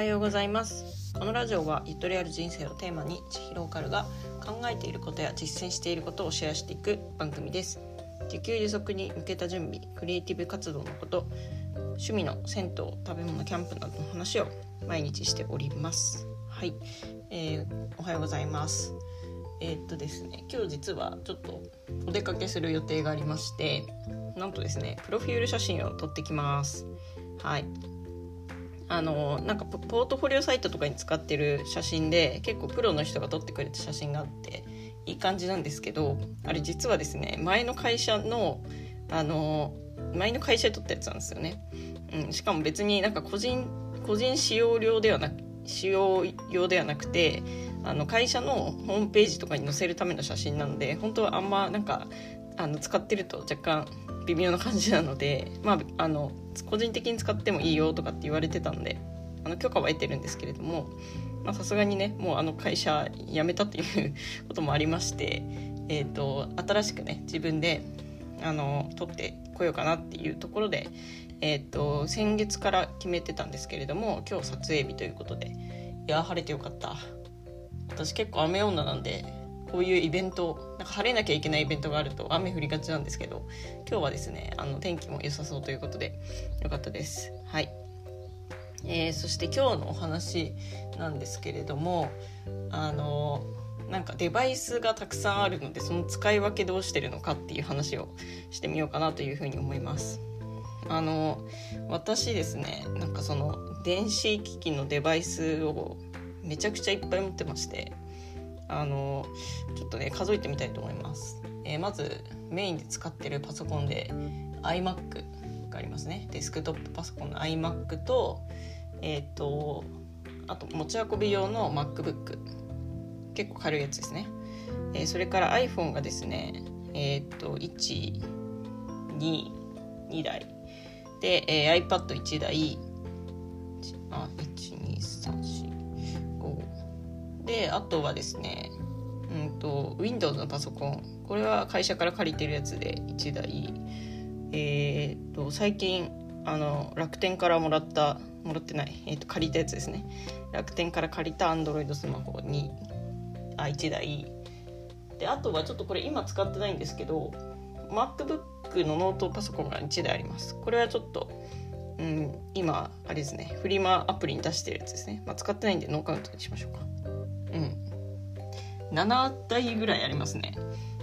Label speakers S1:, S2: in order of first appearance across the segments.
S1: はようございます。このラジオはゆとりある人生をテーマに千尋カルが考えていることや実践していることをシェアしていく番組です。自給自足に向けた準備クリエイティブ活動のこと趣味の銭湯食べ物キャンプなどの話を毎日しております。はい、えー、おはようございます。えー、っとですね今日実はちょっとお出かけする予定がありましてなんとですねプロフィール写真を撮ってきます。はい。あのなんかポートフォリオサイトとかに使ってる写真で結構プロの人が撮ってくれた写真があっていい感じなんですけどあれ実はですね前の会社のあの前の会社で撮ったやつなんですよね、うん、しかも別になんか個人個人使用料ではなく使用用ではなくてあの会社のホームページとかに載せるための写真なので本当はあんまなんかあの使ってると若干微妙な感じなのでまああの個人的に使ってもいいよとかって言われてたんであの許可は得てるんですけれどもさすがにねもうあの会社辞めたということもありまして、えーと、新しくね自分であの取ってこようかなっていうところで、えーと、先月から決めてたんですけれども今日撮影日ということでいや晴れてよかった。私結構雨女なんでこういうイベントなんか晴れなきゃいけないイベントがあると雨降りがちなんですけど今日はですねあの天気も良さそうということでよかったです。はい、えー、そして今日のお話なんですけれどもあのなんかデバイスがたくさんあるのでその使い分けどうしてるのかっていう話をしてみようかなというふうに思います。あの私ですねなんかその電子機器のデバイスをめちゃくちゃいっぱい持ってましてあのちょっとね数えてみたいと思います、えー、まずメインで使ってるパソコンで iMac がありますね。デスクトップパソコンの iMac とえっ、ー、とあと持ち運び用の MacBook 結構軽いやつですね、えー、それから iPhone がですねえっ、ー、と122台。で、えー、iPad1 台。あであとはですねうんと Windows のパソコン。これは会社から借りてるやつで1台。えー、っと最近あの楽天からもらったもらってない、えー、っと借りたやつですね。楽天から借りた Android スマホにあ1台。であとはちょっとこれ今使ってないんですけど MacBook のノートパソコンが1台あります。これはちょっとうん、今あれですね。フリマアプリに出してるやつですね、まあ、使ってないんでノーカウントにしましょうか。うん7台ぐらいありますね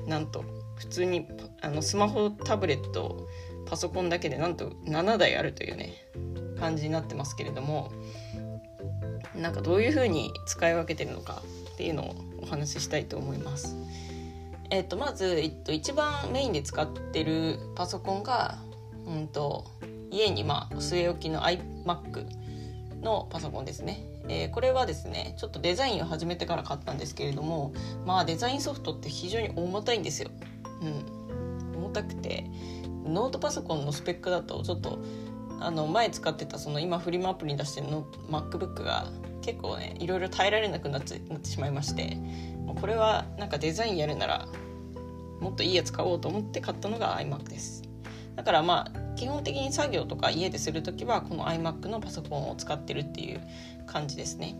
S1: なんと普通にあのスマホタブレットパソコンだけでなんと7台あるというね感じになってますけれどもなんかどういう風に使い分けてるのかっていうのをお話ししたいと思います。えっと、まず、えっと、一番メインで使ってるパソコンが、うんと、家にまあ据え置きの iMac のパソコンですね。えー、これはですねちょっとデザインを始めてから買ったんですけれどもまあデザインソフトって非常に重たいんですよ。うん、重たくてノートパソコンのスペックだとちょっとあの前使ってたその今フリマアプリに出してるの MacBook が結構ねいろいろ耐えられなくなってなってしまいましてこれはなんかデザインやるならもっといいやつ買おうと思って買ったのが iMac ですだからまあ基本的に作業とか家でする時はこの iMac のパソコンを使ってるっていう感じですね。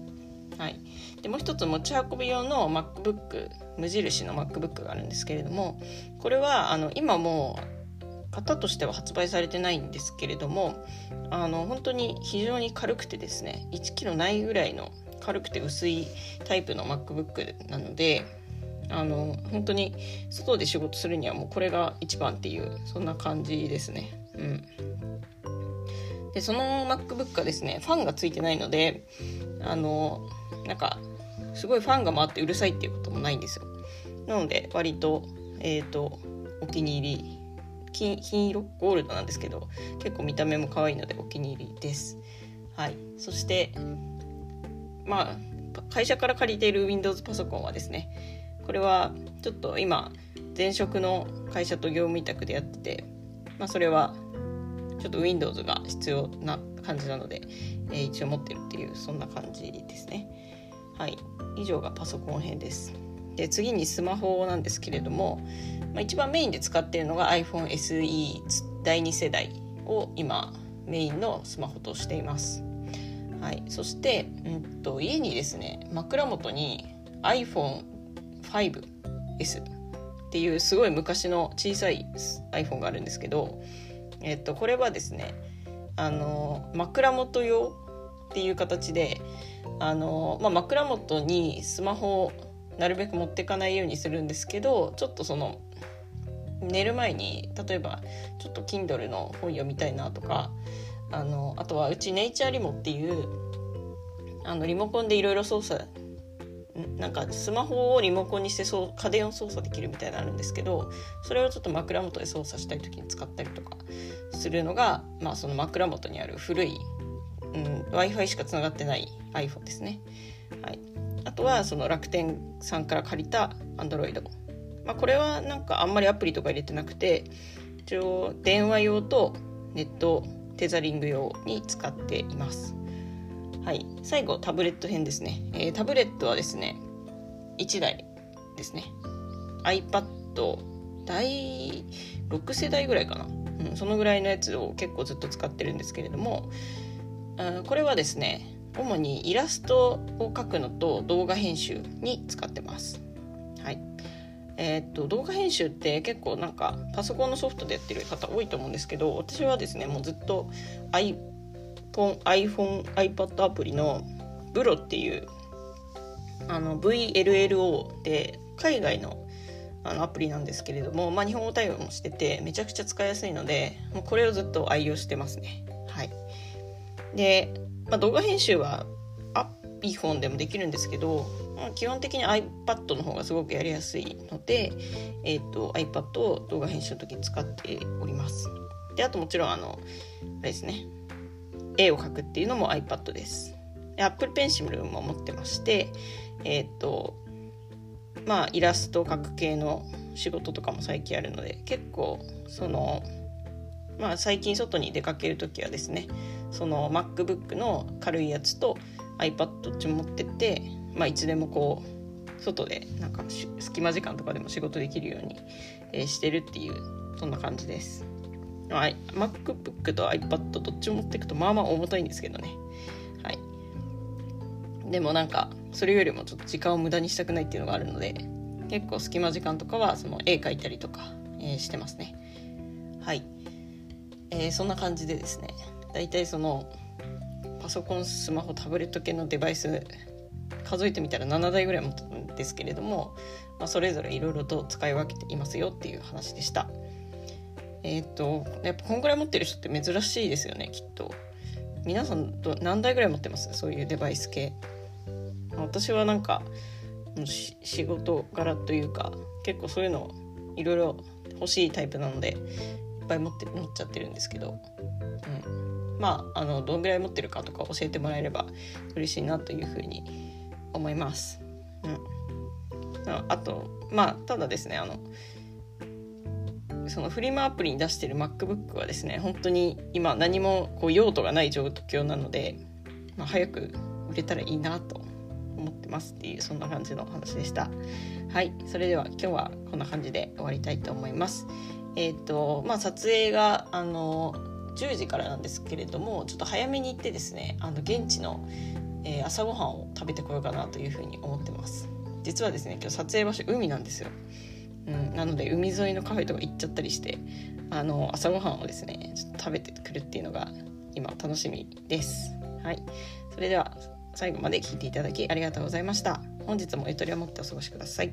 S1: はい、でもう一つ持ち運び用の MacBook 無印の MacBook があるんですけれどもこれはあの今もう型としては発売されてないんですけれどもあの本当に非常に軽くてですね 1kg ないぐらいの軽くて薄いタイプの MacBook なのであの本当に外で仕事するにはもうこれが一番っていうそんな感じですね。うん、でその MacBook はですねファンがついてないのであのなんかすごいファンが回ってうるさいっていうこともないんですよ。なので割と,、えーと、お気に入り金金色？ゴールドなんですけど結構見た目も可愛いのでお気に入りです。はい、そしてまあ会社から借りている Windows パソコンはですねこれはちょっと今前職の会社と業務委託でやってて、まあ、それはちょっと Windows が必要な感じなので、えー、一応持ってるっていうそんな感じですね。はい。以上がパソコン編です。で次にスマホなんですけれども、まあ、一番メインで使っているのが iPhone SE 第2世代を今メインのスマホとしています。はい、そして、うんと、家にですね枕元に iPhone5S っていうすごい昔の小さい iPhone があるんですけど、えっと、これはですねあの枕元用っていう形であの、まあ、枕元にスマホをなるべく持っていかないようにするんですけどちょっとその寝る前に例えばちょっと Kindle の本読みたいなとかあのあとはうちネイチャーリモっていうあのリモコンでいろいろ操作なんかスマホをリモコンにしてそう家電を操作できるみたいなのあるんですけどそれをちょっと枕元で操作したい時に使ったりとかするのが、まあ、その枕元にある古い、うん、w i f i しかつながってない iPhone ですね。はい、あとはその楽天さんから借りた Android、まあ、これはなんかあんまりアプリとか入れてなくて一応電話用とネットテザリング用に使っています。はい、最後タブレット編ですね、えー、タブレットはですね1台ですね iPad 第6世代ぐらいかな、うん、そのぐらいのやつを結構ずっと使ってるんですけれども、うん、これはですね主にイラストを描くのと動画編集に使ってます。はい。えー、っと動画編集って結構なんかパソコンのソフトでやってる方多いと思うんですけど私はですねもうずっと iPad iPhone、iPhone、iPad アプリのブロっていうあの VLLO で海外のあのアプリなんですけれども、まあ、日本語対応もしててめちゃくちゃ使いやすいのでもうこれをずっと愛用してますね。はい、でまあ、動画編集は iPhone でもできるんですけど、まあ、基本的に iPad の方がすごくやりやすいので、えーと、iPad を動画編集の時に使っております。であともちろんあのあれですね絵を描くっていうのも iPad です。Apple Pencil も持ってましてえっ、とまあイラストを描く系の仕事とかも最近あるので結構そのまあ最近外に出かける時はですねその MacBook の軽いやつと iPad どっち持ってって、まあ、いつでもこう外でなんか隙間時間とかでも仕事できるように、してるっていうそんな感じです。はい、MacBook と iPad どっち持っていくとまあまあ重たいんですけどね。はい。でもなんかそれよりもちょっと時間を無駄にしたくないっていうのがあるので結構隙間時間とかはその絵描いたりとか、えー、してますね。はい。えー、そんな感じでですね大体そのパソコンスマホタブレット系のデバイス数えてみたら7台ぐらい持ってるんですけれども、まあ、それぞれいろいろと使い分けていますよっていう話でした。えっ、ー、とやっぱこんぐらい持ってる人って珍しいですよねきっと。皆さんと何台ぐらい持ってます？そういうデバイス系。私はなんか仕事柄というか結構そういうのいろいろ欲しいタイプなのでいっぱい持って持っちゃってるんですけど、うん、まああのどんぐらい持ってるかとか教えてもらえれば嬉しいなというふうに思います。うん、あとまあただですねあのそのフリマアプリに出してる MacBook はですね本当に今何もこう用途がない状況なので、まあ、早く売れたらいいなと思ってますっていうそんな感じの話でした。はいそれでは今日はこんな感じで終わりたいと思います。えっ、ー、とまあ撮影があの10時からなんですけれどもちょっと早めに行ってですねあの現地の、えー、朝ごはんを食べてこようかなというふうに思ってます。実はですね今日撮影場所海なんですよ、うん、なので海沿いのカフェとか行っちゃったりしてあの朝ごはんをですねちょっと食べてくるっていうのが今楽しみです。はい。それでは最後まで聞いていただきありがとうございました。本日もゆとりを持ってお過ごしください。